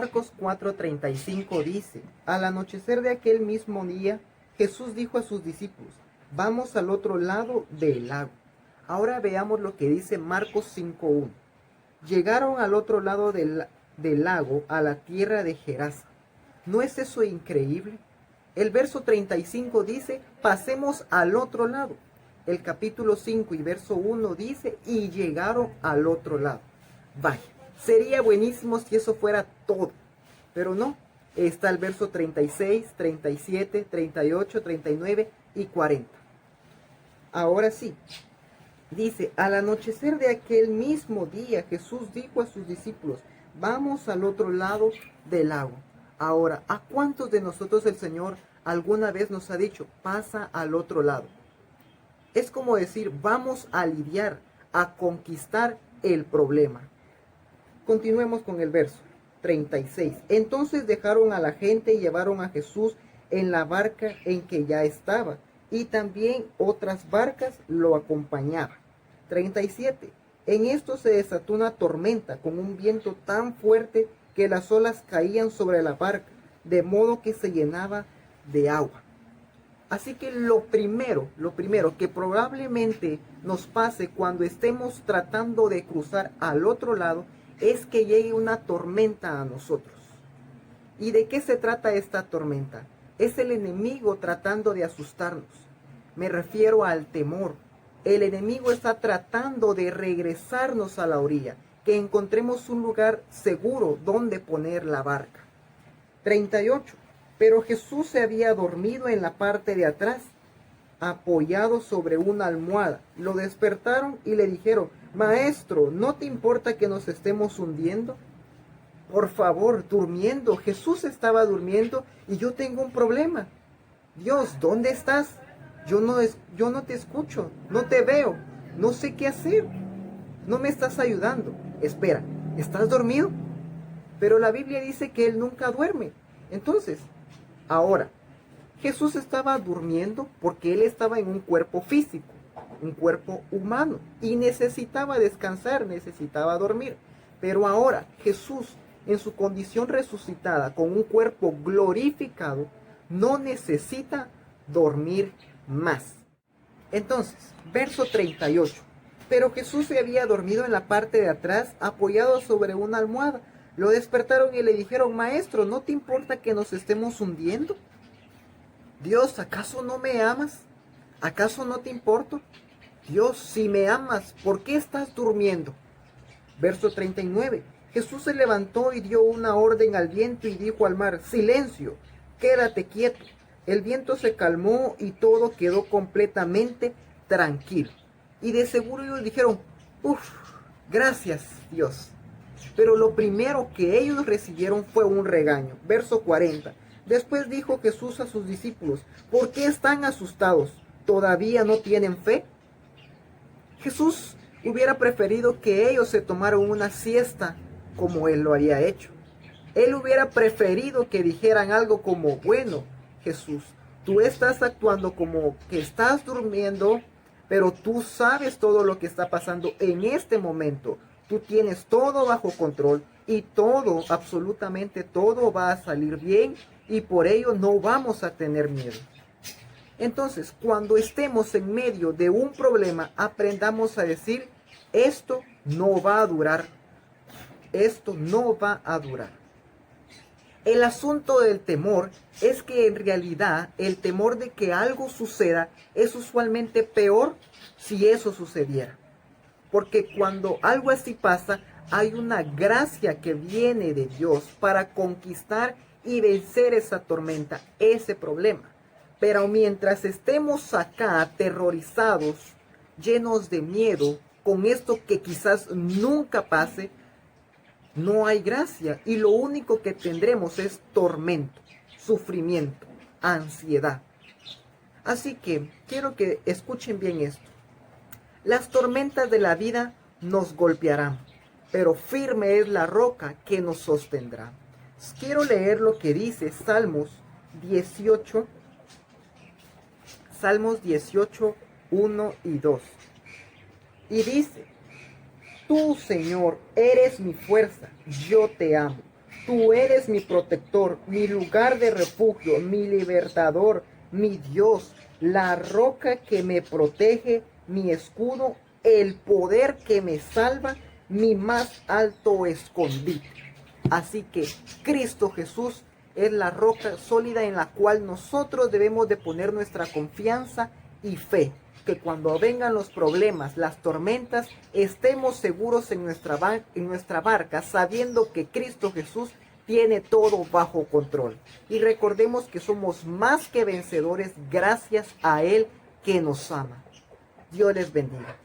Marcos 4:35 dice, al anochecer de aquel mismo día, Jesús dijo a sus discípulos, vamos al otro lado del lago. Ahora veamos lo que dice Marcos 5:1. Llegaron al otro lado del, del lago, a la tierra de Gerasa. ¿No es eso increíble? El verso 35 dice, pasemos al otro lado. El capítulo 5 y verso 1 dice, y llegaron al otro lado. Vaya, sería buenísimo si eso fuera todo, pero no. Está el verso 36, 37, 38, 39 y 40. Ahora sí, dice, al anochecer de aquel mismo día Jesús dijo a sus discípulos, vamos al otro lado del lago. Ahora, ¿a cuántos de nosotros el Señor alguna vez nos ha dicho, pasa al otro lado? Es como decir, vamos a lidiar, a conquistar el problema. Continuemos con el verso 36. Entonces dejaron a la gente y llevaron a Jesús en la barca en que ya estaba, y también otras barcas lo acompañaban. 37. En esto se desató una tormenta con un viento tan fuerte que las olas caían sobre la barca, de modo que se llenaba de agua. Así que lo primero, lo primero que probablemente nos pase cuando estemos tratando de cruzar al otro lado es que llegue una tormenta a nosotros. ¿Y de qué se trata esta tormenta? Es el enemigo tratando de asustarnos. Me refiero al temor. El enemigo está tratando de regresarnos a la orilla que encontremos un lugar seguro donde poner la barca. 38. Pero Jesús se había dormido en la parte de atrás, apoyado sobre una almohada. Lo despertaron y le dijeron, Maestro, ¿no te importa que nos estemos hundiendo? Por favor, durmiendo. Jesús estaba durmiendo y yo tengo un problema. Dios, ¿dónde estás? Yo no, es, yo no te escucho, no te veo, no sé qué hacer. No me estás ayudando espera, ¿estás dormido? Pero la Biblia dice que Él nunca duerme. Entonces, ahora, Jesús estaba durmiendo porque Él estaba en un cuerpo físico, un cuerpo humano, y necesitaba descansar, necesitaba dormir. Pero ahora Jesús, en su condición resucitada, con un cuerpo glorificado, no necesita dormir más. Entonces, verso 38. Pero Jesús se había dormido en la parte de atrás, apoyado sobre una almohada. Lo despertaron y le dijeron, Maestro, ¿no te importa que nos estemos hundiendo? Dios, ¿acaso no me amas? ¿Acaso no te importo? Dios, si me amas, ¿por qué estás durmiendo? Verso 39. Jesús se levantó y dio una orden al viento y dijo al mar, silencio, quédate quieto. El viento se calmó y todo quedó completamente tranquilo. Y de seguro ellos dijeron, uff, gracias Dios. Pero lo primero que ellos recibieron fue un regaño. Verso 40. Después dijo Jesús a sus discípulos, ¿por qué están asustados? ¿Todavía no tienen fe? Jesús hubiera preferido que ellos se tomaran una siesta como él lo había hecho. Él hubiera preferido que dijeran algo como, bueno, Jesús, tú estás actuando como que estás durmiendo pero tú sabes todo lo que está pasando en este momento. Tú tienes todo bajo control y todo, absolutamente todo va a salir bien y por ello no vamos a tener miedo. Entonces, cuando estemos en medio de un problema, aprendamos a decir, esto no va a durar. Esto no va a durar. El asunto del temor es que en realidad el temor de que algo suceda es usualmente peor si eso sucediera. Porque cuando algo así pasa, hay una gracia que viene de Dios para conquistar y vencer esa tormenta, ese problema. Pero mientras estemos acá aterrorizados, llenos de miedo, con esto que quizás nunca pase, no hay gracia y lo único que tendremos es tormento, sufrimiento, ansiedad. Así que quiero que escuchen bien esto. Las tormentas de la vida nos golpearán, pero firme es la roca que nos sostendrá. Quiero leer lo que dice Salmos 18, Salmos 18, 1 y 2. Y dice, Tú, Señor, eres mi fuerza, yo te amo. Tú eres mi protector, mi lugar de refugio, mi libertador, mi Dios, la roca que me protege, mi escudo, el poder que me salva, mi más alto escondite. Así que Cristo Jesús es la roca sólida en la cual nosotros debemos de poner nuestra confianza y fe. Que cuando vengan los problemas, las tormentas, estemos seguros en nuestra, en nuestra barca, sabiendo que Cristo Jesús tiene todo bajo control. Y recordemos que somos más que vencedores gracias a Él que nos ama. Dios les bendiga.